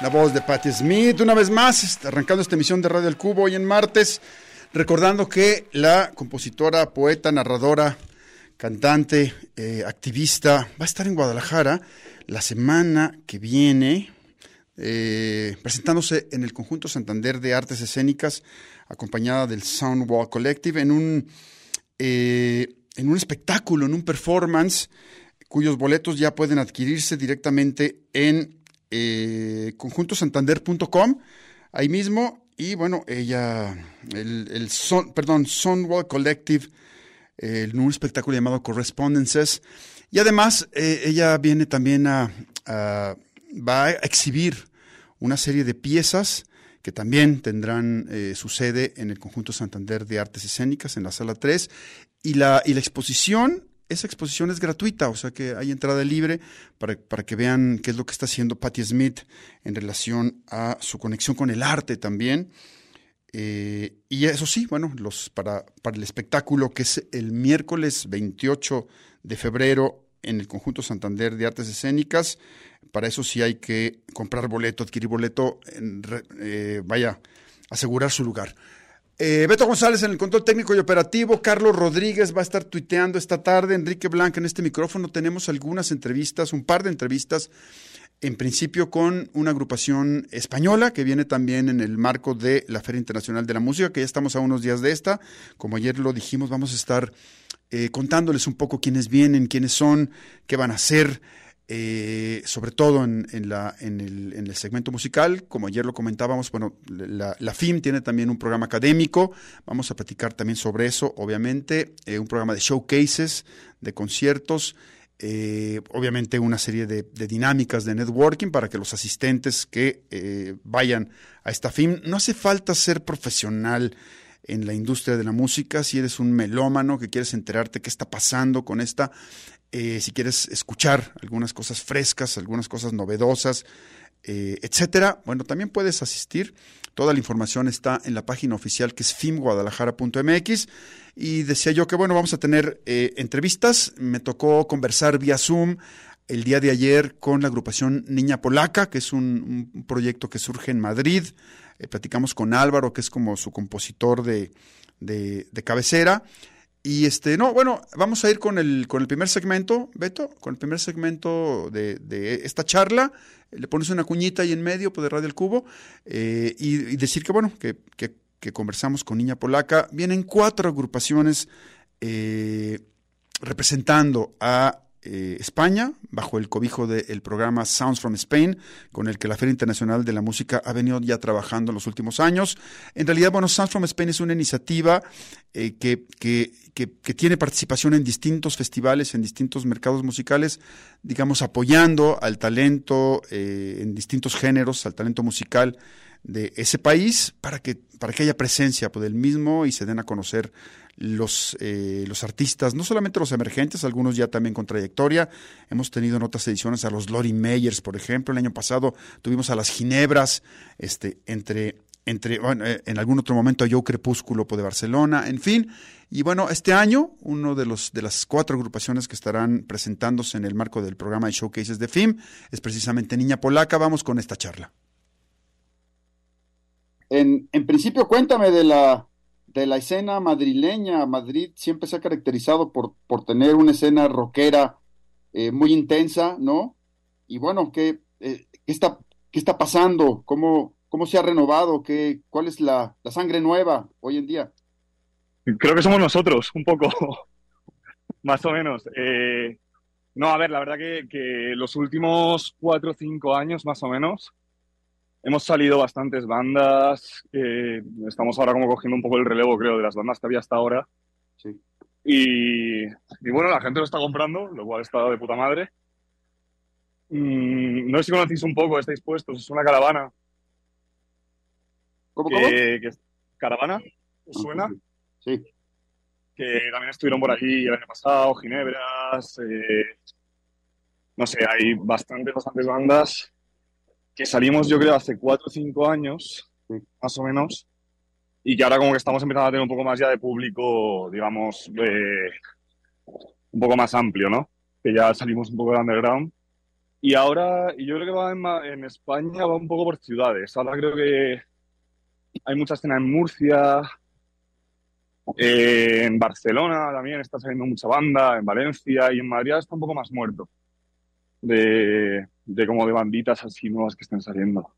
La voz de Patti Smith, una vez más, arrancando esta emisión de Radio El Cubo hoy en martes, recordando que la compositora, poeta, narradora, cantante, eh, activista, va a estar en Guadalajara la semana que viene, eh, presentándose en el Conjunto Santander de Artes Escénicas acompañada del Soundwall Collective en un, eh, en un espectáculo, en un performance, cuyos boletos ya pueden adquirirse directamente en eh, conjuntosantander.com, ahí mismo. Y bueno, ella, el, el son, perdón, Soundwall Collective, en un espectáculo llamado Correspondences. Y además, eh, ella viene también a, a, va a exhibir una serie de piezas que también tendrán eh, su sede en el Conjunto Santander de Artes Escénicas, en la Sala 3. Y la, y la exposición, esa exposición es gratuita, o sea que hay entrada libre para, para que vean qué es lo que está haciendo Patti Smith en relación a su conexión con el arte también. Eh, y eso sí, bueno, los, para, para el espectáculo que es el miércoles 28 de febrero en el Conjunto Santander de Artes Escénicas, para eso sí hay que comprar boleto, adquirir boleto, eh, vaya, asegurar su lugar. Eh, Beto González en el control técnico y operativo, Carlos Rodríguez va a estar tuiteando esta tarde, Enrique Blanca en este micrófono, tenemos algunas entrevistas, un par de entrevistas, en principio con una agrupación española que viene también en el marco de la Feria Internacional de la Música, que ya estamos a unos días de esta, como ayer lo dijimos, vamos a estar eh, contándoles un poco quiénes vienen, quiénes son, qué van a hacer, eh, sobre todo en, el, en, el, segmento musical, como ayer lo comentábamos, bueno, la, FIM tiene también un programa académico, vamos a platicar también sobre eso, obviamente, eh, un programa de showcases, de conciertos, eh, obviamente una serie de, de, dinámicas de networking para que los asistentes que vayan a esta FIM, no hace falta ser profesional en la industria de la música, si eres un melómano que quieres enterarte qué está pasando con esta eh, si quieres escuchar algunas cosas frescas, algunas cosas novedosas, eh, etcétera, bueno, también puedes asistir. Toda la información está en la página oficial que es fimguadalajara.mx. Y decía yo que, bueno, vamos a tener eh, entrevistas. Me tocó conversar vía Zoom el día de ayer con la agrupación Niña Polaca, que es un, proyecto que surge en Madrid. Platicamos con Álvaro, que es como su compositor de, de cabecera. Y este, no, bueno, vamos a ir con el, con el primer segmento, Beto, con el primer segmento de, de esta charla. Le pones una cuñita ahí en medio pues, de Radio El Cubo eh, y, decir que, bueno, que, que, que, conversamos con Niña Polaca. Vienen cuatro agrupaciones eh, representando a eh, España, bajo el cobijo del programa Sounds from Spain, con el que la Feria Internacional de la Música ha venido ya trabajando en los últimos años. En realidad, bueno, Sounds from Spain es una iniciativa eh, que, que, que, tiene participación en distintos festivales, en distintos mercados musicales, digamos, apoyando al talento eh, en distintos géneros, al talento musical de ese país para que, para que haya presencia pues, del mismo y se den a conocer los, eh, los artistas, no solamente los emergentes, algunos ya también con trayectoria. Hemos tenido en otras ediciones a los Lori Meyers, por ejemplo. El año pasado tuvimos a las Ginebras, este, entre, entre bueno, eh, en algún otro momento a Yo Crepúsculo de Barcelona, en fin. Y bueno, este año, uno de los de las cuatro agrupaciones que estarán presentándose en el marco del programa de showcases de FIM es precisamente Niña Polaca. Vamos con esta charla. En, en principio, cuéntame de la de la escena madrileña. Madrid siempre se ha caracterizado por, por tener una escena rockera eh, muy intensa, ¿no? Y bueno, ¿qué, eh, ¿qué, está, qué está pasando? ¿Cómo, cómo se ha renovado? ¿Qué, ¿Cuál es la, la sangre nueva hoy en día? Creo que somos nosotros, un poco, más o menos. Eh, no, a ver, la verdad que, que los últimos cuatro o cinco años, más o menos, Hemos salido bastantes bandas, eh, estamos ahora como cogiendo un poco el relevo, creo, de las bandas que había hasta ahora. Sí. Y, y, bueno, la gente lo está comprando, lo cual está de puta madre. Mm, no sé si conocéis un poco, estáis puestos, es una caravana. ¿Cómo, que, cómo? Que, ¿Caravana? ¿Os suena? Sí. Que también estuvieron por aquí el año pasado, Ginebras. Eh, no sé, hay bastantes, bastantes bandas que salimos yo creo hace cuatro o cinco años, más o menos, y que ahora como que estamos empezando a tener un poco más ya de público, digamos, eh, un poco más amplio, ¿no? Que ya salimos un poco de underground. Y ahora, y yo creo que va en, en España va un poco por ciudades. Ahora creo que hay mucha escena en Murcia, eh, en Barcelona también está saliendo mucha banda, en Valencia y en Madrid está un poco más muerto. De, de como de banditas así nuevas que están saliendo.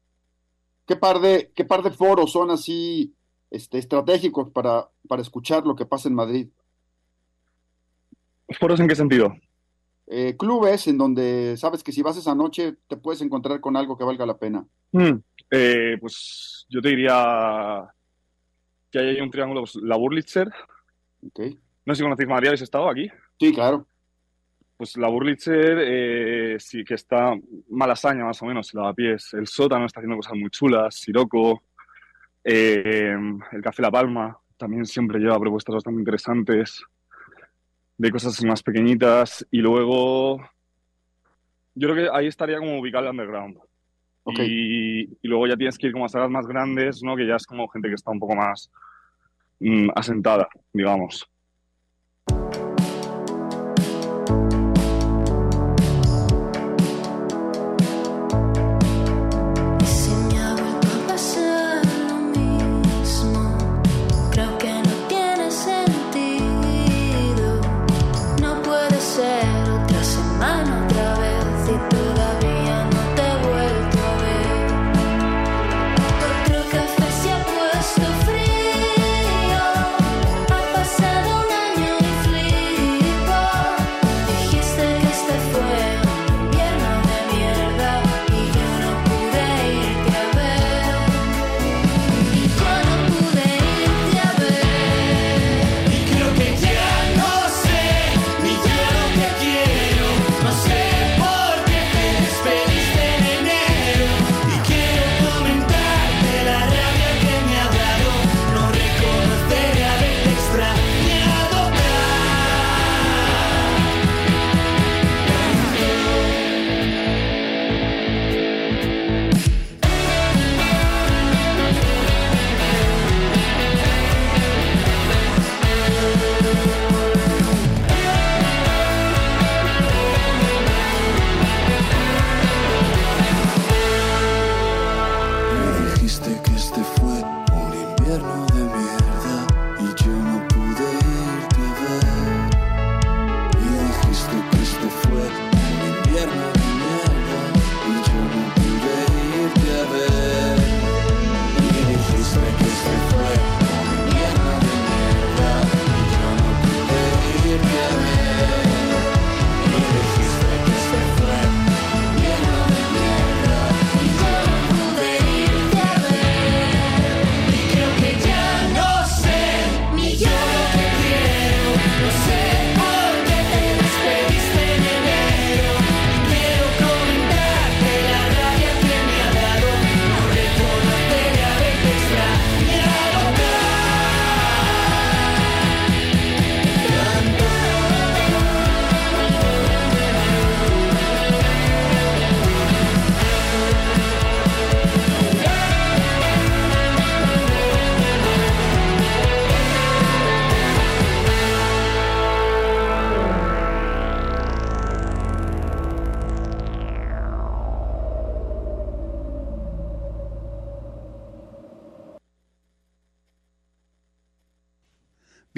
¿Qué par de, qué par de foros son así este, estratégicos para, para escuchar lo que pasa en Madrid? ¿Foros en qué sentido? Eh, clubes en donde sabes que si vas esa noche te puedes encontrar con algo que valga la pena. Mm, eh, pues yo te diría que hay un triángulo, pues, la Burlitzer. Okay. No sé si conocéis Madrid, ¿habéis estado aquí? Sí, claro. Pues la Burlitzer eh, sí que está malasaña más o menos, lavapiés. El sótano está haciendo cosas muy chulas, Siroco, eh, el Café La Palma también siempre lleva propuestas bastante interesantes de cosas más pequeñitas. Y luego, yo creo que ahí estaría como ubicado el underground. Okay. Y, y, luego ya tienes que ir como a salas más grandes, ¿no? Que ya es como gente que está un poco más mm, asentada, digamos.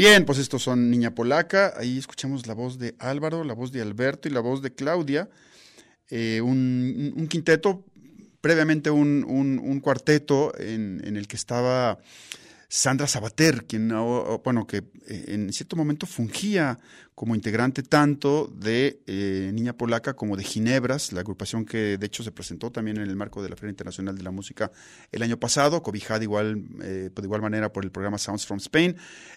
Bien, pues estos son Niña Polaca. Ahí escuchamos la voz de Álvaro, la voz de Alberto y la voz de Claudia. Eh, un, un, quinteto, previamente un, un cuarteto en, en, el que estaba Sandra Sabater, quien, bueno, que eh, en cierto momento fungía como integrante tanto de eh, Niña Polaca como de Ginebras, la agrupación que de hecho se presentó también en el marco de la Feria Internacional de la Música el año pasado, cobijada igual, eh, de igual manera por el programa Sounds from Spain,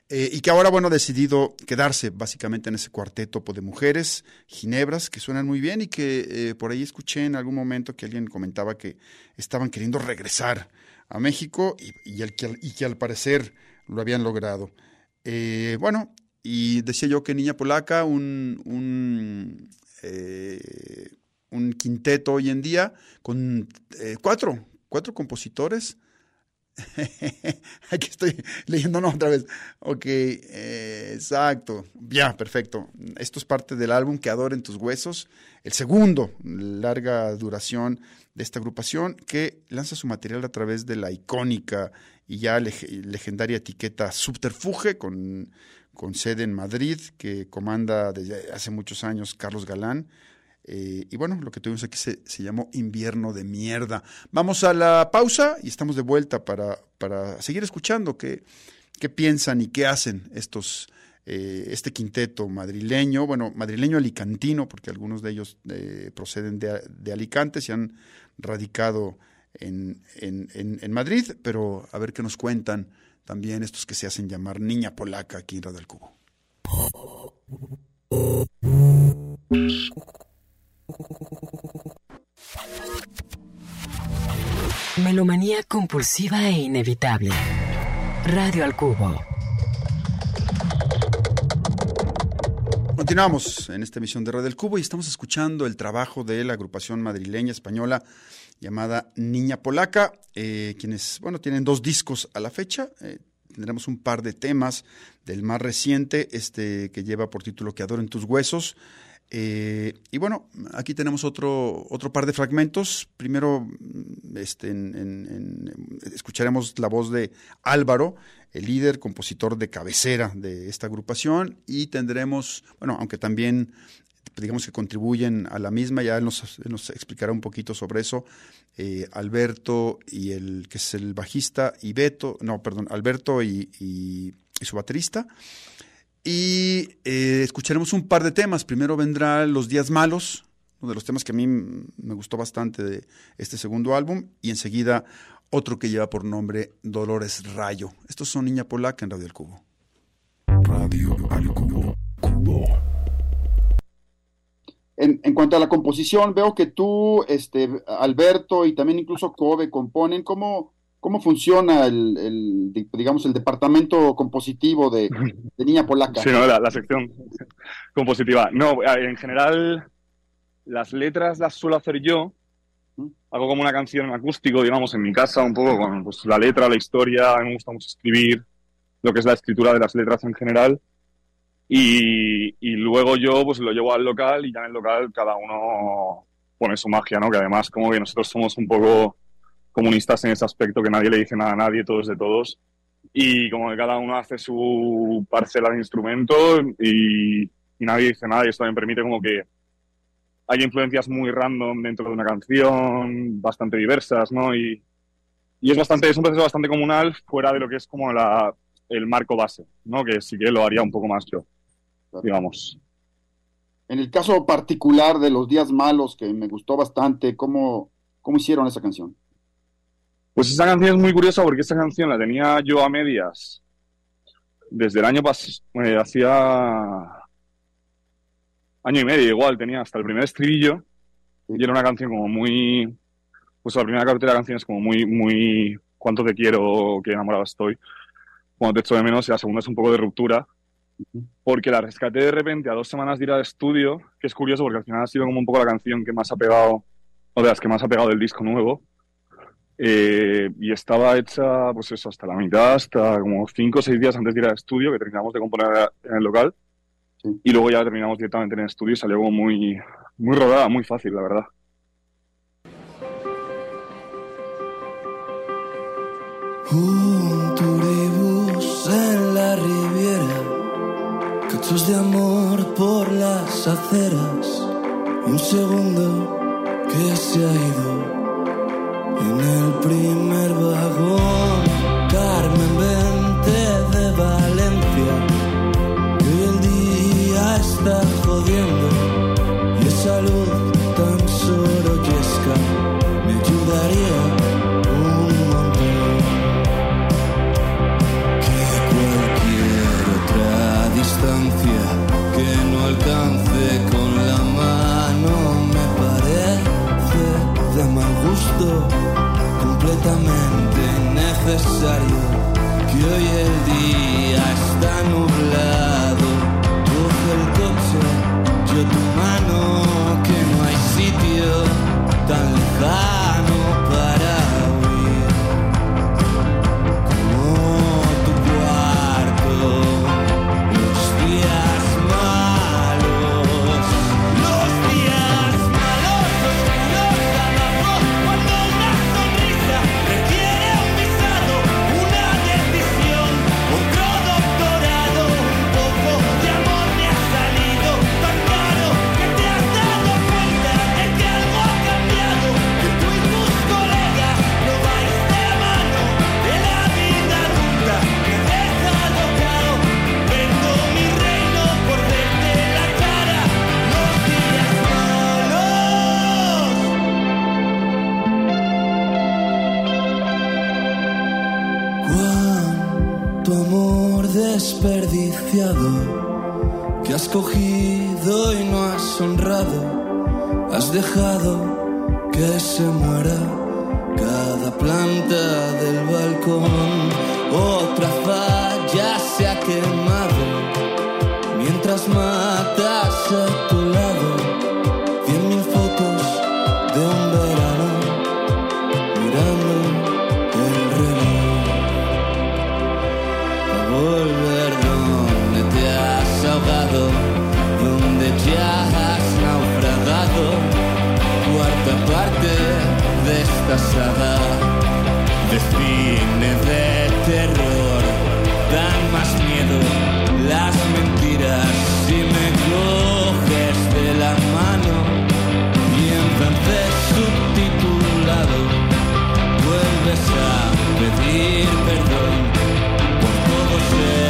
eh, y que ahora, bueno, ha decidido quedarse básicamente en ese cuarteto de mujeres, Ginebras, que suenan muy bien y que por ahí escuché en algún momento que alguien comentaba que estaban queriendo regresar a México y, el que, y que al parecer lo habían logrado. Eh, bueno, y decía yo que Niña Polaca, un, un, eh, un quinteto hoy en día con eh, cuatro, cuatro compositores. Aquí estoy leyéndonos otra vez. Ok, eh, exacto. Ya, perfecto. Esto es parte del álbum Que adoren tus huesos, el segundo, larga duración de esta agrupación que lanza su material a través de la icónica y ya legendaria etiqueta Subterfuge con con sede en Madrid, que comanda desde hace muchos años Carlos Galán. Eh, y bueno, lo que tuvimos aquí se, se, llamó Invierno de Mierda. Vamos a la pausa y estamos de vuelta para, para seguir escuchando qué, qué piensan y qué hacen estos, eh, este quinteto madrileño, bueno, madrileño alicantino, porque algunos de ellos eh, proceden de, de, Alicante, se han radicado en, en, en, en, Madrid, pero a ver qué nos cuentan también estos que se hacen llamar Niña Polaca aquí en Radio del Cubo. Melomanía compulsiva e inevitable. Radio al Cubo. Continuamos en esta emisión de Radio del Cubo y estamos escuchando el trabajo de la agrupación madrileña española llamada Niña Polaca, eh, quienes, bueno, tienen dos discos a la fecha. Eh, tendremos un par de temas del más reciente, este que lleva por título Que adoren tus huesos. Eh, y bueno, aquí tenemos otro, otro par de fragmentos. Primero este, en, en, escucharemos la voz de Álvaro, el líder, compositor de cabecera de esta agrupación, y tendremos, bueno, aunque también digamos que contribuyen a la misma, ya nos, nos explicará un poquito sobre eso, eh, Alberto y el que es el bajista, y Beto, no, perdón, Alberto y su baterista. Y eh, escucharemos un par de temas. Primero vendrá Los Días Malos, uno de los temas que a mí me gustó bastante de este segundo álbum, y enseguida otro que lleva por nombre Dolores Rayo. Estos son Niña Polaca en Radio El Cubo. Radio al Cubo. Cubo. En, en, cuanto a la composición, veo que tú, este, Alberto y también incluso Kobe componen. ¿Cómo, cómo funciona el, el, digamos, el departamento compositivo de, de Niña Polaca? Sí, no, la, la, sección compositiva. No, en general, las letras las suelo hacer yo. Hago como una canción en acústico, digamos, en mi casa, un poco con pues, la letra, la historia. A mí me gusta mucho escribir lo que es la escritura de las letras en general. Y, y, luego yo pues lo llevo al local y ya en el local cada uno pone su magia, ¿no? Que además como que nosotros somos un poco comunistas en ese aspecto, que nadie le dice nada a nadie, todo es de todos. Y como que cada uno hace su parcela de instrumento y, y nadie dice nada y esto también permite como que hay influencias muy random dentro de una canción, bastante diversas, ¿no? Y, y es bastante, es un proceso bastante comunal fuera de lo que es como la, el marco base, ¿no? Que sí que lo haría un poco más yo digamos. En el caso particular de Los Días Malos, que me gustó bastante, ¿cómo, cómo hicieron esa canción? Pues esa canción es muy curiosa porque esa canción la tenía yo a medias desde el año pasado, eh, hacía año y medio igual, tenía hasta el primer estribillo y era una canción como muy, pues la primera cartera de canciones como muy, muy, cuánto te quiero, qué enamorado estoy, cuando te echo de menos y la segunda es un poco de ruptura porque la rescaté de repente a dos semanas de ir al estudio, que es curioso porque al final ha sido como un poco la canción que más ha pegado, o de las que más ha pegado del disco nuevo. Eh, y estaba hecha, pues eso, hasta la mitad, hasta como cinco o seis días antes de ir al estudio, que terminamos de componer en el local. Sí. Y luego ya terminamos directamente en el estudio y salió como muy, muy rodada, muy fácil, la verdad. Un turibús en la riviera Cachos de amor por las aceras y un segundo que se ha ido en el primer vagón. Carmen Vente de Valencia, mal gusto, completamente innecesario. Que hoy el día está nublado, esta saga de cine de terror. Dan más miedo las mentiras si me coges de la mano y en francés subtitulado vuelves a pedir perdón por todos esos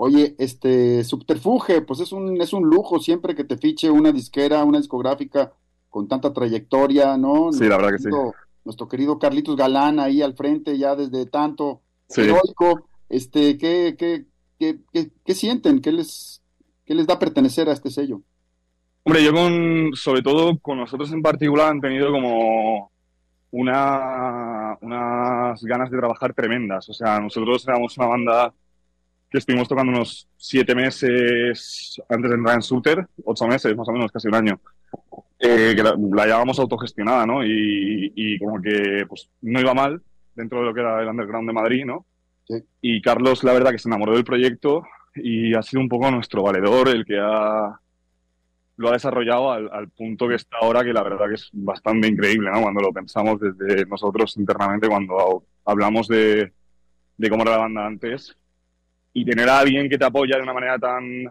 Oye, este Subterfuge, pues es un, es un lujo siempre que te fiche una disquera, una discográfica con tanta trayectoria, ¿no? Sí, la verdad que sí. Nuestro- Nuestro querido Carlitos Galán ahí al frente ya desde tanto Sí. heroico, este, ¿qué, qué, qué, qué- qué sienten? ¿Qué les, qué les da pertenecer a este sello? Hombre, yo con, sobre todo con nosotros en particular han tenido como una, unas ganas de trabajar tremendas. O sea, nosotros éramos una banda que estuvimos tocando unos siete meses antes de entrar en Suter, ocho meses más o menos, casi un año, eh, que la, la llevábamos autogestionada, ¿no? Y, y como que pues no iba mal dentro de lo que era el underground de Madrid, ¿no? Sí. Y Carlos, la verdad, que se enamoró del proyecto y ha sido un poco nuestro valedor, el que ha lo ha desarrollado al, al punto que está ahora, que la verdad que es bastante increíble, ¿no? Cuando lo pensamos desde nosotros internamente, cuando hablamos de, de cómo era la banda antes, y tener a alguien que te apoya de una manera tan,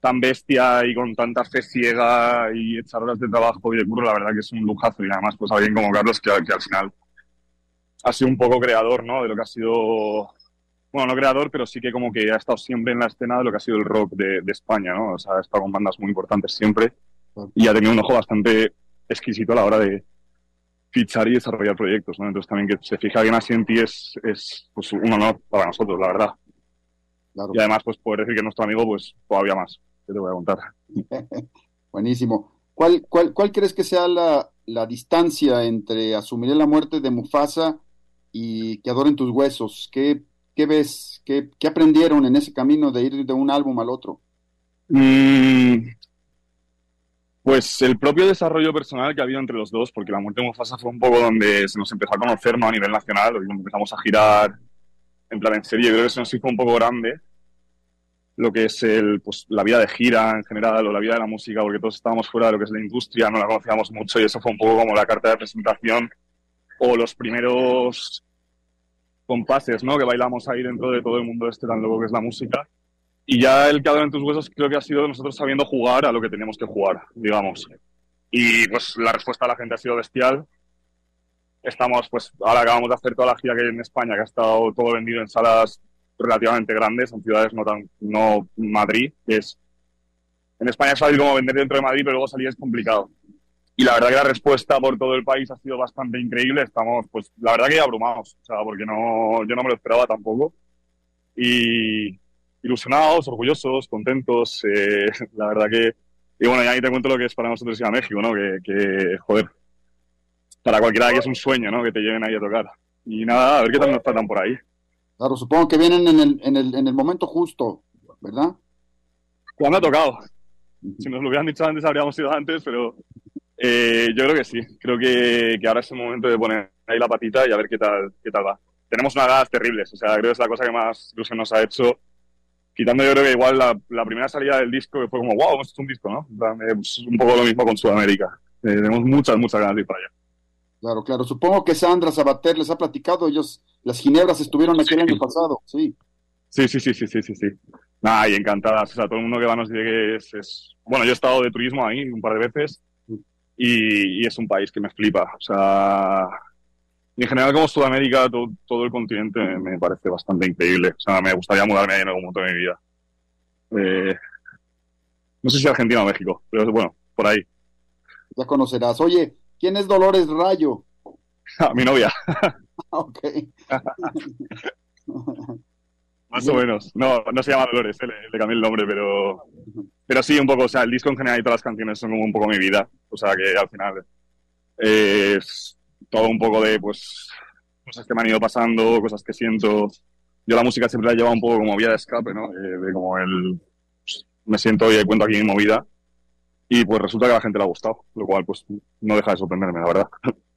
tan bestia y con tanta fe ciega y echar horas de trabajo y de curro, la verdad que es un lujazo. Y además, pues alguien como Carlos, que, que al final ha sido un poco creador, ¿no? De lo que ha sido bueno, no creador, pero sí que como que ha estado siempre en la escena de lo que ha sido el rock de, España, ¿no? O sea, ha estado con bandas muy importantes siempre y ha tenido un ojo bastante exquisito a la hora de fichar y desarrollar proyectos, ¿no? Entonces también que se fija bien así en ti es, es pues, un honor para nosotros, la verdad. Claro. Y además, pues poder decir que es nuestro amigo, pues todavía más, que te voy a contar. Buenísimo. ¿Cuál, cuál, cuál crees que sea la, la distancia entre asumiré la muerte de Mufasa y que adoren tus huesos? ¿Qué, qué ves? ¿Qué, qué aprendieron en ese camino de ir de un álbum al otro? Mm, pues el propio desarrollo personal que ha habido entre los dos, porque la muerte de Mufasa fue un poco donde se nos empezó a conocer ¿no? a nivel nacional, empezamos a girar en plan en serie, creo que se nos hizo un poco grande lo que es el, pues, la vida de gira en general o la vida de la música, porque todos estábamos fuera de lo que es la industria, no la conocíamos mucho y eso fue un poco como la carta de presentación o los primeros compases, ¿no? Que bailamos ahí dentro de todo el mundo este tan loco que es la música. Y ya el que en tus huesos creo que ha sido nosotros sabiendo jugar a lo que teníamos que jugar, digamos. Y pues la respuesta de la gente ha sido bestial. Estamos, pues ahora acabamos de hacer toda la gira que hay en España, que ha estado todo vendido en salas relativamente grandes, en ciudades no tan, no Madrid, es, en España es fácil como vender dentro de Madrid, pero luego salir es complicado. Y la verdad que la respuesta por todo el país ha sido bastante increíble. Estamos, pues, la verdad que abrumados, o sea, porque no, yo no me lo esperaba tampoco. Y, ilusionados, orgullosos, contentos. Eh, la verdad que, y bueno, ya ahí te cuento lo que es para nosotros ir a México, ¿no? Que, que joder, para cualquiera que es un sueño, ¿no? Que te lleven ahí a tocar. Y nada, a ver qué tal nos tratan por ahí. Claro, supongo que vienen en el, en el, en el momento justo, ¿verdad? ¿Cuándo ha tocado? Si nos lo hubieran dicho antes, habríamos ido antes, pero eh, yo creo que sí. Creo que, que, ahora es el momento de poner ahí la patita y a ver qué tal, qué tal va. Tenemos unas ganas terribles, o sea, creo que es la cosa que más ilusión nos ha hecho quitando yo creo que igual la, la, primera salida del disco que fue como, wow, esto es un disco, ¿no? Es un poco lo mismo con Sudamérica. Eh, tenemos muchas, muchas ganas de ir para allá. Claro, claro. Supongo que Sandra Sabater les ha platicado, ellos, las ginebras estuvieron aquí el año pasado, sí. Sí, sí, sí, sí, sí, sí, sí. Nada, y encantadas. O sea, todo el mundo que va nos dice que es, es... Bueno, yo he estado de turismo ahí un par de veces y, y es un país que me flipa. O sea, en general como Sudamérica, todo, todo, el continente me parece bastante increíble. O sea, me gustaría mudarme ahí en algún momento de mi vida. Eh, no sé si Argentina o México, pero bueno, por ahí. Ya conocerás. Oye, ¿quién es Dolores Rayo? Ah, mi novia. ok. Más o menos. No, no se llama Dolores, le, le, cambié el nombre, pero, pero sí, un poco, o sea, el disco en general y todas las canciones son como un poco mi vida. O sea, que al final es todo un poco de, pues, cosas que me han ido pasando, cosas que siento. Yo la música siempre la he llevado un poco como vía de escape, ¿no? De, de como el... Pues, me siento y cuento aquí mi movida. Y pues resulta que a la gente le ha gustado, lo cual pues no deja de sorprenderme, la verdad.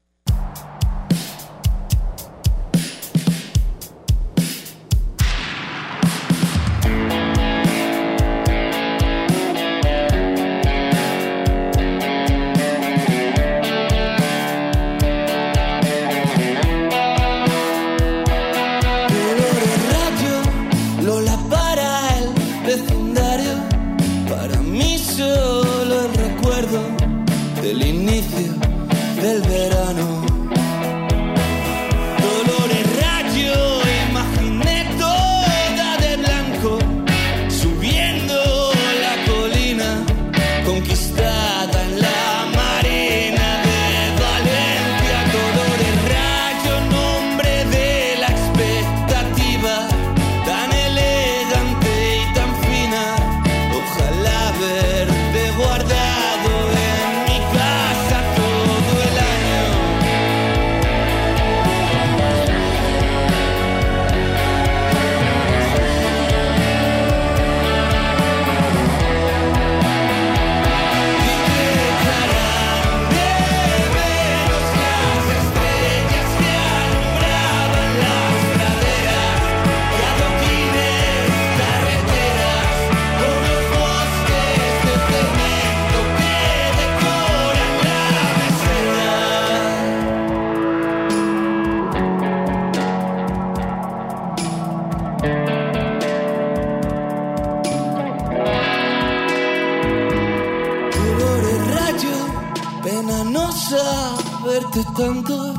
tanto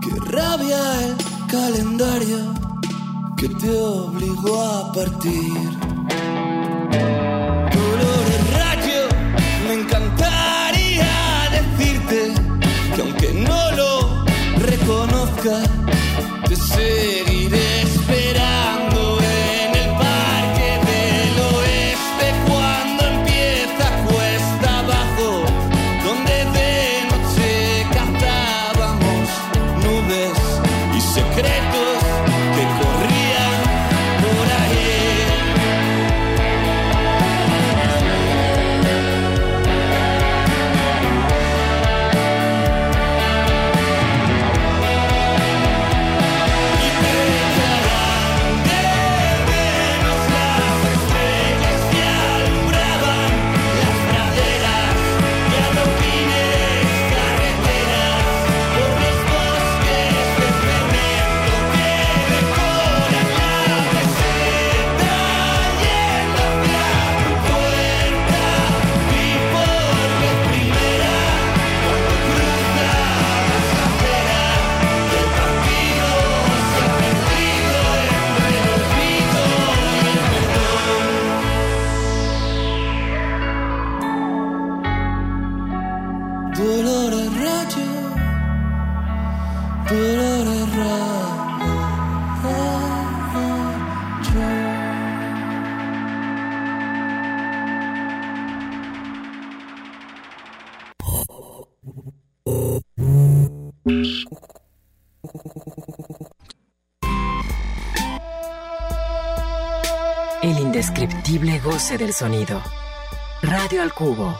que rabia el calendario que te obligó a partir. Goce del sonido. Radio al Cubo.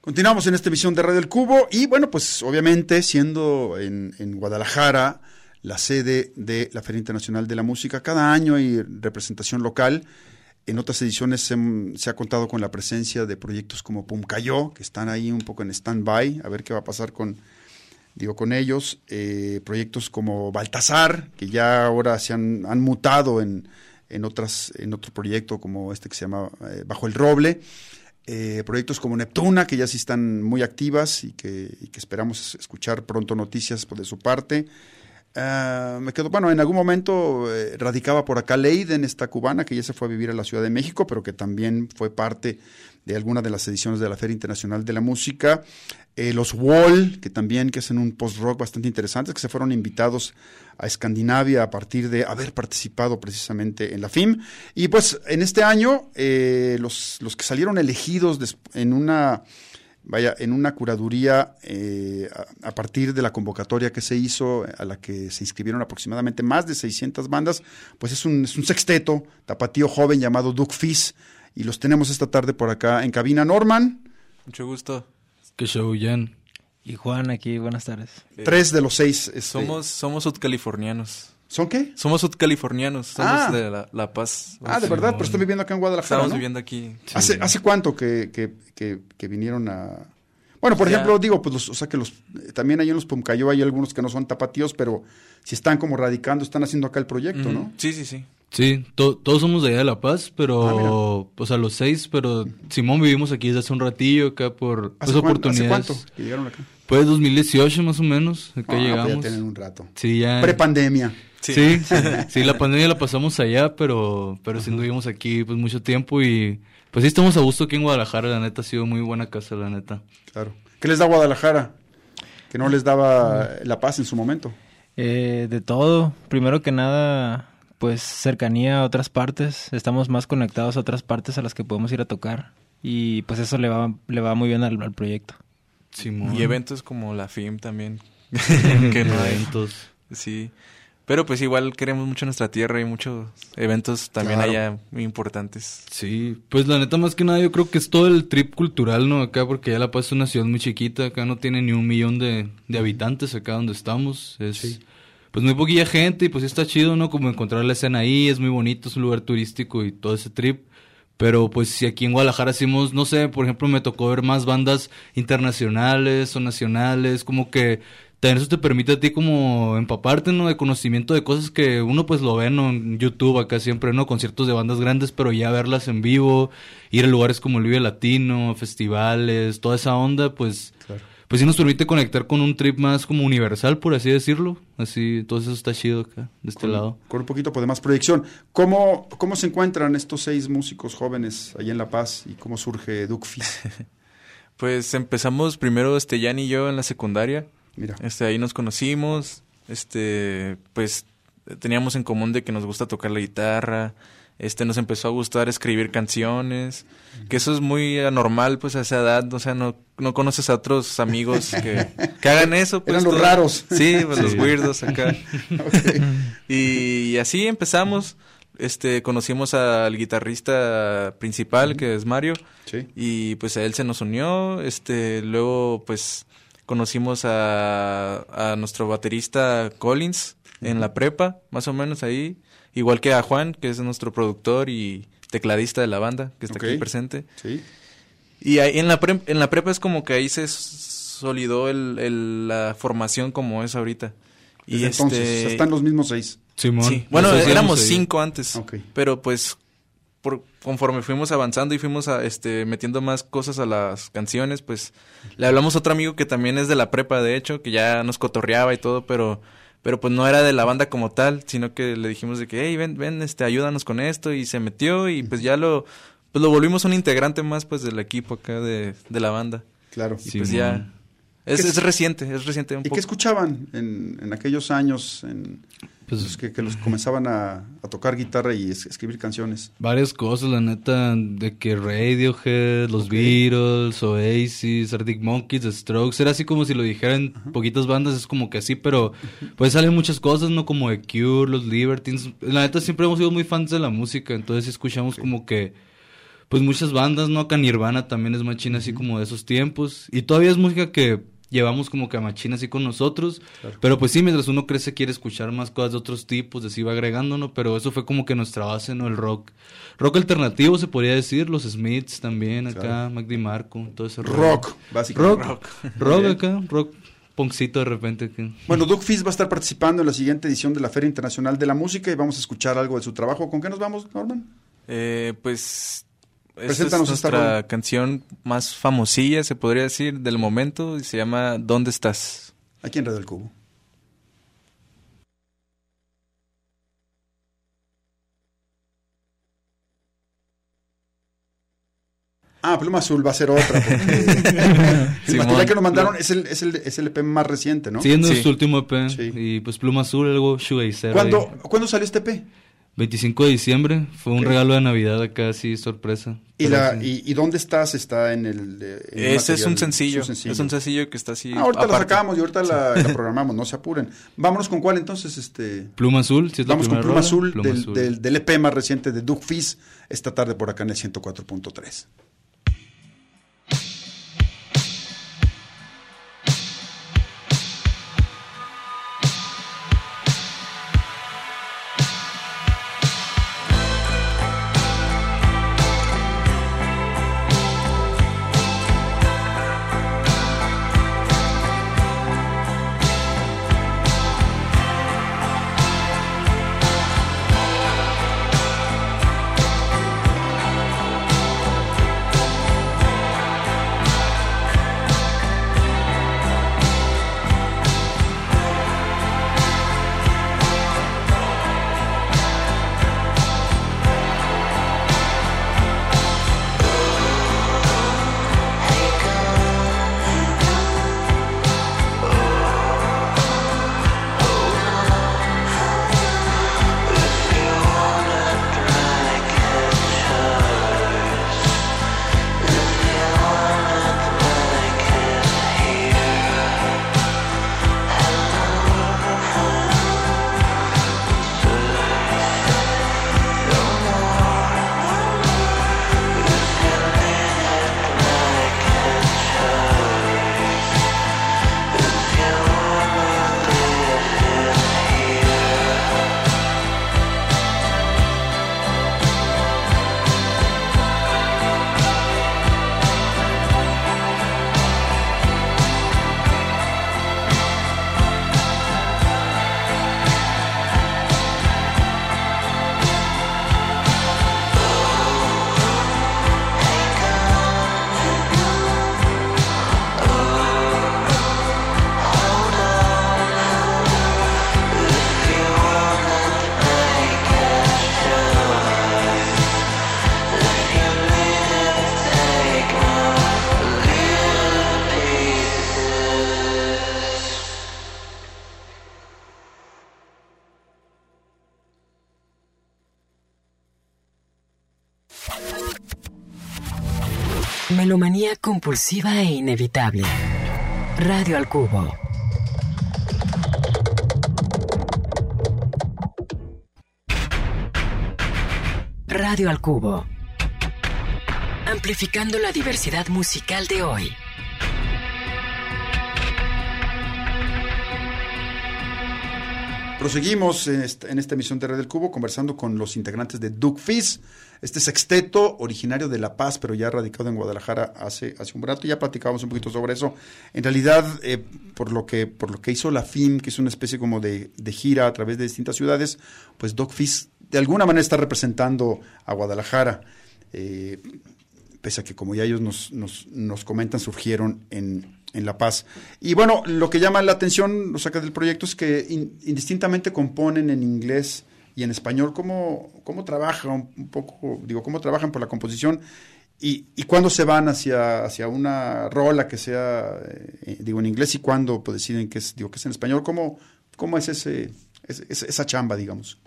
Continuamos en esta emisión de Radio El Cubo y bueno, pues obviamente siendo en, en, Guadalajara la sede de la Feria Internacional de la Música, cada año hay representación local. En otras ediciones se, se ha contado con la presencia de proyectos como Pumcayó, que están ahí un poco en stand-by, a ver qué va a pasar con, digo, con ellos. Eh, proyectos como Baltasar, que ya ahora se han, han mutado en, en, otras, en otro proyecto como este que se llama eh, Bajo el Roble. Eh, proyectos como Neptuna, que ya sí están muy activas y que, que esperamos escuchar pronto noticias de su parte. Uh, me quedo, bueno, en algún momento radicaba por acá Leiden, esta cubana, que ya se fue a vivir a la Ciudad de México, pero que también fue parte de alguna de las ediciones de la Feria Internacional de la Música. Eh, los Wall, que también que hacen un post-rock bastante interesante, que se fueron invitados a Escandinavia a partir de haber participado precisamente en la FIM. Y pues en este año, eh, los, los que salieron elegidos en una vaya, en una curaduría eh, a, partir de la convocatoria que se hizo, a la que se inscribieron aproximadamente más de 600 bandas, pues es un, es un sexteto tapatío joven llamado Duke Fizz, y los tenemos esta tarde por acá en cabina. Norman. Mucho gusto. Que show, Jan. Y Juan aquí, buenas tardes. Tres de los seis. Este... Somos, somos sudcalifornianos. ¿Son qué? Somos sudcalifornianos, somos ah. de la, la, Paz. Ah, de verdad, pero están viviendo acá en Guadalajara. Estamos ¿no? viviendo aquí. Sí. ¿Hace, ¿Hace cuánto que, que, que, que vinieron a, bueno, por ya. ejemplo, digo, pues los, o sea que los también ahí en los Pumcayo hay algunos que no son tapatíos, pero si están como radicando, están haciendo acá el proyecto, mm. ¿no? Sí, sí, sí. Sí, to todos somos de allá de La Paz, pero, ah, o sea, los seis, pero Simón vivimos aquí desde hace un ratillo acá por ¿Hace pues, oportunidades. ¿Hace cuánto que llegaron acá? Pues 2018 más o menos, acá ah, llegamos. Pues ya tienen un rato. Sí, ya. Prepandemia. Sí. Sí, sí, sí, la pandemia la pasamos allá, pero, pero sí vivimos aquí pues mucho tiempo y pues sí estamos a gusto aquí en Guadalajara, la neta ha sido muy buena casa, la neta. Claro. ¿Qué les da Guadalajara? Que no les daba la paz en su momento. Eh, de todo. Primero que nada, pues cercanía a otras partes. Estamos más conectados a otras partes a las que podemos ir a tocar. Y pues eso le va, le va muy bien al, al proyecto. Simón. Y eventos como la FIM también. que no eventos. Sí. Pero pues igual queremos mucho nuestra tierra y muchos eventos también Claro. allá muy importantes. Sí, pues la neta más que nada yo creo que es todo el trip cultural, ¿no? Acá porque ya La Paz es una ciudad muy chiquita, acá no tiene ni un millón de, de habitantes acá donde estamos. Es pues muy poquilla gente y pues sí está chido, ¿no? Como encontrar la escena ahí, es muy bonito, es un lugar turístico y todo ese trip. Pero pues si aquí en Guadalajara hacemos, no sé, por ejemplo me tocó ver más bandas internacionales o nacionales, como que también eso te permite a ti como empaparte, ¿no? De conocimiento de cosas que uno pues lo ve, ¿no? En YouTube acá siempre, ¿no? Conciertos de bandas grandes, pero ya verlas en vivo, ir a lugares como el Vive Latino, festivales, toda esa onda, pues... Claro. Pues sí nos permite conectar con un trip más como universal, por así decirlo. Así, todo eso está chido acá, de este con, lado. Con un poquito de más proyección. ¿Cómo, ¿Cómo se encuentran estos seis músicos jóvenes ahí en La Paz y cómo surge Duckfis? Pues empezamos primero este Jan y yo en la secundaria. Mira. Este, ahí nos conocimos, este, pues teníamos en común de que nos gusta tocar la guitarra, este, nos empezó a gustar escribir canciones, que eso es muy anormal, pues, a esa edad, o sea, no, no conoces a otros amigos que, que hagan eso, pues. Eran los todo- raros. Sí, pues, los weirdos acá. Y así empezamos, este, conocimos al guitarrista principal, que es Mario, Sí. y pues a él se nos unió, este, luego pues conocimos a, a nuestro baterista Collins en la prepa, más o menos ahí, igual que a Juan, que es nuestro productor y tecladista de la banda, que está aquí presente. Sí. Y ahí en la, pre- en la prepa es como que ahí se solidó el, el- la formación como es ahorita. Y entonces, este- están los mismos seis. Simón. Sí. Bueno, éramos cinco antes. Pero pues por, conforme fuimos avanzando y fuimos a, este, metiendo más cosas a las canciones, pues le hablamos a otro amigo que también es de la prepa, de hecho, que ya nos cotorreaba y todo, pero, pero pues no era de la banda como tal, sino que le dijimos de que, hey, ven, ven, este, ayúdanos con esto, y se metió, y pues ya lo, pues lo volvimos un integrante más, pues, del equipo acá de, de la banda. Claro. Y pues Simón. ya, Es, ¿Qué es reciente, es reciente un ¿Y poco. qué escuchaban en, en aquellos años en, Pues- los que, que los comenzaban a, a tocar guitarra y es- escribir canciones? Varias cosas, la neta, de que Radiohead, los Ok. Beatles, Oasis, Arctic Monkeys, The Strokes, era así como si lo dijeran poquitas bandas, es como que así, pero pues salen muchas cosas, ¿no? Como The Cure, los Libertines, la neta siempre hemos sido muy fans de la música, entonces escuchamos como que, pues muchas bandas, ¿no? Acá Nirvana también es machina así como de esos tiempos, y todavía es música que llevamos como que a machina así con nosotros, pero pues sí, mientras uno crece quiere escuchar más cosas de otros tipos, así va agregando, ¿no? Pero eso fue como que nuestra base, ¿no? El rock. Rock alternativo se podría decir, los Smiths también acá, Claro. Mac DiMarco, todo ese rollo. Rock, básicamente. Rock. Rock bien. acá, rock punkcito de repente. Que... Bueno, Doug Fizz va a estar participando en la siguiente edición de la Feria Internacional de la Música y vamos a escuchar algo de su trabajo. ¿Con qué nos vamos, Norman? Eh, pues esta es Preséntanos esta nuestra rola. canción más famosilla, se podría decir, del momento, y se llama ¿Dónde estás? Aquí en Radio del Cubo. Ah, Pluma Azul va a ser otra. Porque el material que nos mandaron es el, es, el, es el EP más reciente, ¿no? Sí. su último EP. Sí. Y pues Pluma Azul, algo shoegazer. ¿Cuándo. ¿Cuándo salió este EP? 25 de diciembre. Fue un regalo de Navidad acá, así, sorpresa. ¿Y, la, sí. y, y dónde estás? Está en el. en Ese es un sencillo, es es un sencillo que está así. Ah, ahorita la aparte. sacamos y ahorita la, la programamos, no se apuren. Vámonos con cuál entonces, este. Pluma Azul, si es la Vamos con Pluma rola, Azul, Pluma del, Azul. Del, del EP más reciente de Doug Fizz, esta tarde por acá en el 104.3. compulsiva e inevitable. Radio al cubo. Radio al cubo. Amplificando la diversidad musical de hoy. Proseguimos en esta, emisión de Red del Cubo conversando con los integrantes de Duke Fizz, este sexteto originario de La Paz, pero ya radicado en Guadalajara hace, hace un rato. Ya platicábamos un poquito sobre eso. En realidad, eh, por, lo que, por lo que hizo la FIM, que es una especie como de, de gira a través de distintas ciudades, pues Duke Fizz de alguna manera está representando a Guadalajara. Eh, pese a que como ya ellos nos, nos, comentan, surgieron en, en La Paz. Y bueno, lo que llama la atención, lo saca del proyecto, es que in- indistintamente componen en inglés y en español, cómo, cómo trabajan un poco, digo, cómo trabajan por la composición ¿Y, y cuándo se van hacia, hacia una rola que sea, eh, digo, en inglés y cuándo pues, deciden que es, digo, que es en español? ¿Cómo, cómo es ese, ese- esa, esa chamba, digamos?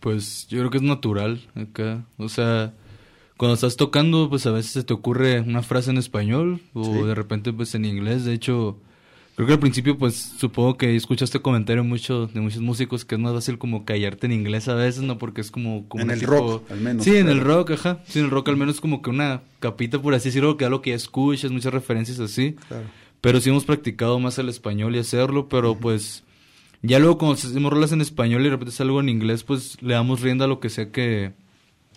Pues yo creo que es natural acá. O sea, cuando estás tocando, pues a veces se te ocurre una frase en español o Sí. de repente pues en inglés. De hecho, creo que al principio pues supongo que escuchaste comentario mucho de muchos músicos que es más fácil como callarte en inglés a veces, ¿no? Porque es como... como En el tipo- rock, al menos, Sí, en el rock, ajá. Sí, en el rock al menos como que una capita, por así decirlo, que es lo que ya escuchas, muchas referencias así. Claro. Pero sí hemos practicado más el español y hacerlo, pero pues ya luego cuando hacemos rolas en español y de repente algo en inglés, pues le damos rienda a lo que sea que,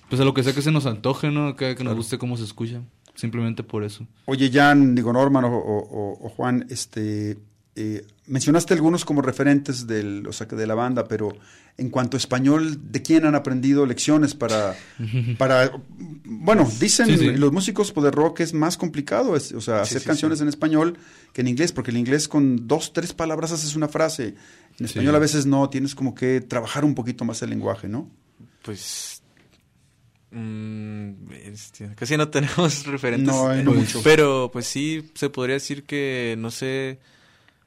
pues a lo que sea que se nos antoje, ¿no? Que, que nos guste cómo se escucha. Simplemente por eso. Oye, Jan, digo, Norman o, o- o- o Juan, este, eh, mencionaste algunos como referentes del, o sea, de la banda, pero en cuanto a español, ¿de quién han aprendido lecciones para, para bueno, dicen Sí, sí. los músicos pues, de rock es más complicado, es, o sea, hacer sí, canciones en español que en inglés, porque el inglés con dos, tres palabras haces una frase. En español a veces no, tienes como que trabajar un poquito más el lenguaje, ¿no? Pues. Mm, bestia, casi no tenemos referentes. No, hay no Eh, mucho. Pero, pues sí, se podría decir que, no sé.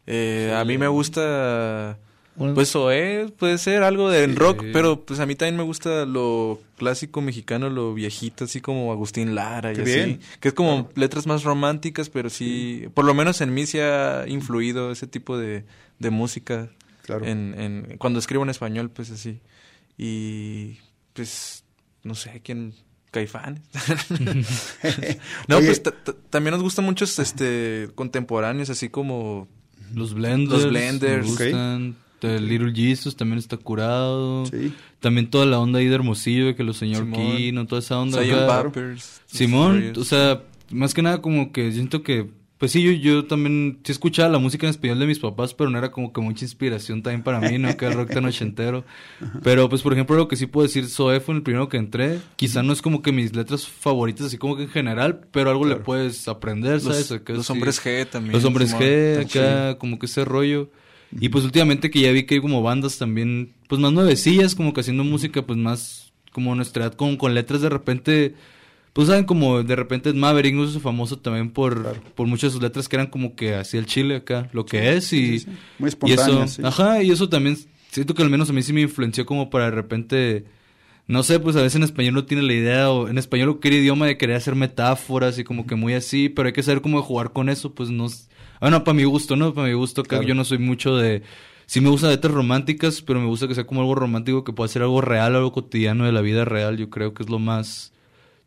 eh, a mí me gusta. Pues Zoé puede ser algo de en rock, pero pues a mí también me gusta lo clásico mexicano, lo viejito, así como Agustín Lara y Qué así. bien. Que es como letras más románticas, pero sí, por lo menos en mí sí ha influido ese tipo de, de música. Claro. En, en, cuando escribo en español, pues así. Y pues, no sé, quién... Caifanes. no, Oye, pues ta- ta- también nos gustan muchos este, contemporáneos, así como Los blenders. Los blenders. gustan. El Little Jesus también está curado. Sí. También toda la onda ahí de Hermosillo, que los señor Simón. Kino, toda esa onda. Peppers. Simón, o sea, más que nada como que siento que, pues sí, yo, yo también sí escuchaba la música en español de mis papás, pero no era como que mucha inspiración también para mí, ¿no? Que el rock tan ochentero. Pero pues, por ejemplo, lo que sí puedo decir, Zoe fue el primero que entré. Quizá no es como que mis letras favoritas, así como que en general, pero algo le puedes aprender, ¿sabes? Los, Acá los sí. hombres G también. Los hombres. G, acá, como que ese rollo. Y pues últimamente que ya vi que hay como bandas también, pues más nuevecillas, como que haciendo música, pues más como nuestra edad, con, con letras de repente, pues saben, como de repente Maverick no es famoso también por, por muchas de sus letras que eran como que así el chile acá, lo que es y, Muy y espontáneo. eso, ajá, y eso también siento que al menos a mí sí me influenció como para de repente, no sé, pues a veces en español no tiene la idea, o en español lo quiere idioma de querer hacer metáforas y como que muy así, pero hay que saber cómo jugar con eso, pues no, bueno, para mi gusto, ¿no? Para mi gusto, que Claro. yo no soy mucho de, sí me gustan letras románticas, pero me gusta que sea como algo romántico que pueda ser algo real, algo cotidiano de la vida real, yo creo que es lo más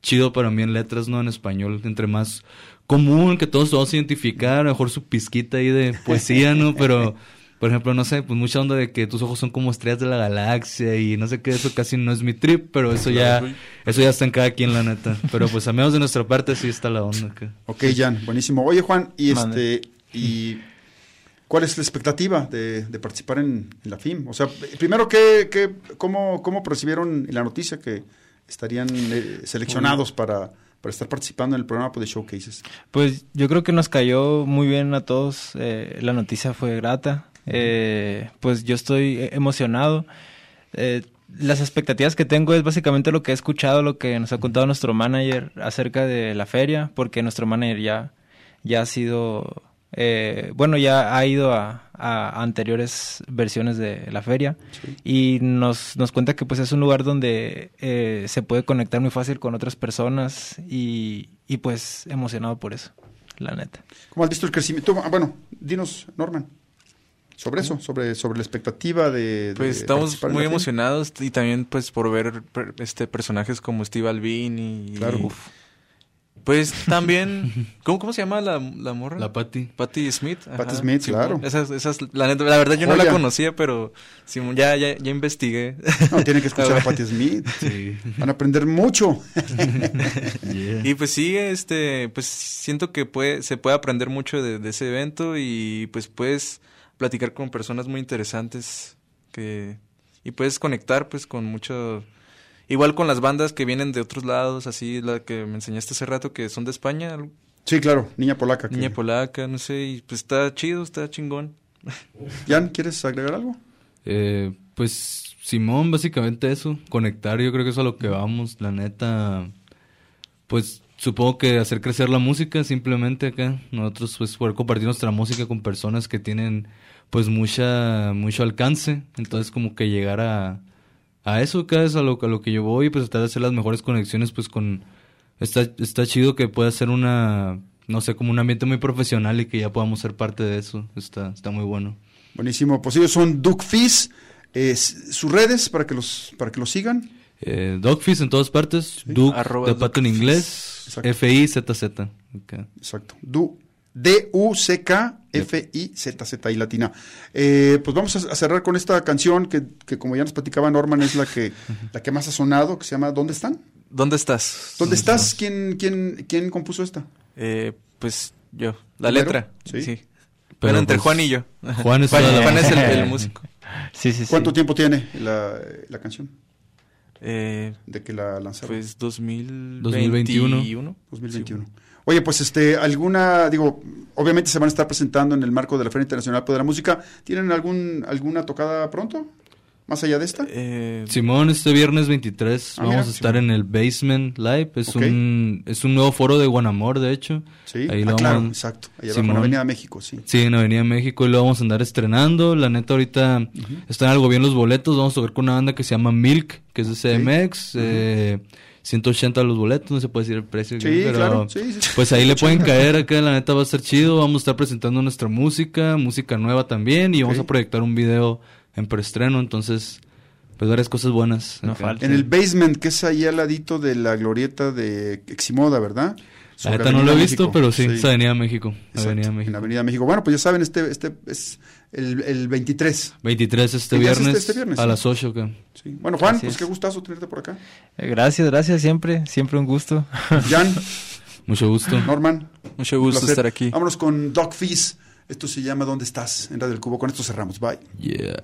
chido para mí en letras, ¿no? En español, entre más común, que todos vamos a identificar, a lo mejor su pizquita ahí de poesía, ¿no? Pero, por ejemplo, no sé, pues mucha onda de que tus ojos son como estrellas de la galaxia y no sé qué, eso casi no es mi trip, pero eso ya, eso ya está en cada quien, la neta. Pero pues a menos de nuestra parte sí está la onda acá. Ok, Jan, buenísimo. Oye, Juan, y este, y ¿cuál es la expectativa de, de participar en, en la FIM? O sea, primero, ¿qué, qué, cómo, ¿cómo percibieron la noticia que estarían eh, seleccionados para, para estar participando en el programa pues, de Showcases? Pues yo creo que nos cayó muy bien a todos. eh, la noticia fue grata. eh, pues yo estoy eh, emocionado. Eh, las expectativas que tengo es básicamente lo que he escuchado, lo que nos ha contado nuestro manager acerca de la feria, porque nuestro manager ya, ya ha sido, eh, bueno, ya ha ido a, a anteriores versiones de la feria y nos, nos cuenta que pues es un lugar donde eh, se puede conectar muy fácil con otras personas y, y pues emocionado por eso, la neta. ¿Cómo has visto el crecimiento? Ah, bueno, dinos, Norman, sobre eso, sobre, sobre la expectativa de, de Pues estamos muy emocionados y también pues por ver per- este personajes como Steve Albini y Claro. Pues también ¿cómo, cómo se llama la, la morra? La Patty. Patty Smith. Patty Smith, claro. Esas, esas, la, neta- la verdad yo no la conocía, pero Simón, ya, ya, ya investigué. No, tienen que escuchar a Patti Smith. Sí. Van a aprender mucho. Y pues sí, este, pues siento que puede, se puede aprender mucho de, de ese evento y pues puedes platicar con personas muy interesantes que y puedes conectar pues con mucho igual con las bandas que vienen de otros lados, así la que me enseñaste hace rato que son de España, Sí, claro, niña polaca. que- niña polaca, no sé, y pues está chido, está chingón. Jan, ¿quieres agregar algo? Eh, pues Simón, básicamente eso, conectar, yo creo que eso es a lo que vamos, la neta. Pues supongo que hacer crecer la música simplemente acá. Nosotros pues poder compartir nuestra música con personas que tienen pues mucha mucho alcance. Entonces como que llegar a, a eso cada vez a lo, a lo que yo voy, pues tratar de hacer las mejores conexiones pues con... Está, está chido que pueda ser una, no sé, como un ambiente muy profesional y que ya podamos ser parte de eso. Está, está muy bueno. Buenísimo. Pues ellos son Duke Fizz. Eh, sus redes para que los para que los sigan. Eh, Dogfish en todas partes. Duke Arroba de pato en inglés. F-I-Z-Z. Ok. Exacto. Du, D-U-C-K-F-I-Z-Z y latina. Eh, pues vamos a, a cerrar con esta canción que, que, como ya nos platicaba Norman, es la que, la que más ha sonado, que se llama ¿Dónde están? ¿Dónde estás? ¿Dónde estás? ¿Quién, quién, quién compuso esta? Eh, pues yo, la letra. Sí. Sí. Pero, Bueno, entre pues, Juan y yo. Juan es Juan, es el, el músico. Sí, sí, sí. ¿Cuánto tiempo tiene la, la canción Eh, de que la lanzaron? pues 2021. 2021. 2021. Oye, pues este, alguna, digo, obviamente se van a estar presentando en el marco de la Feria Internacional de la Música. ¿Tienen algún, alguna tocada pronto? Más allá de esta. Eh, Simón, este viernes 23 Ah, vamos mira, a estar en el Basement Live. Es, un, es un nuevo foro de Guanamor, de hecho. Sí, Ahí ah, lo claro, vamos- exacto. Allá en. Avenida México, sí. Sí, en Avenida México y lo vamos a andar estrenando. La neta, ahorita están algo bien los boletos. Vamos a tocar con una banda que se llama Milk, que es de CMX. eh, 180 los boletos, no se puede decir el precio. Sí, pero claro, sí, sí. Pues ahí le pueden caer acá, la neta va a estar chido. Vamos a estar presentando nuestra música, música nueva también. Y vamos a proyectar un video en preestreno. Entonces, pues varias cosas buenas. No acá. falta. En el basement, que es ahí al ladito de la glorieta de Eximoda, ¿verdad? La neta no lo he visto, México. pero sí, es Avenida México. Exacto, Avenida En México. Avenida México. Bueno, pues ya saben, este, este es el, el 23. 23 este 23 viernes, este viernes, a sí. las 8. acá. Sí. Bueno, Juan, Así pues es. qué gustazo tenerte por acá. Eh, Gracias, gracias, siempre, siempre un gusto. Jan, Mucho gusto. Norman. mucho gusto placer. estar aquí. Vámonos con Doc Fizz. Esto se llama ¿Dónde estás? En Radio del Cubo. Con esto cerramos. Bye. Yeah.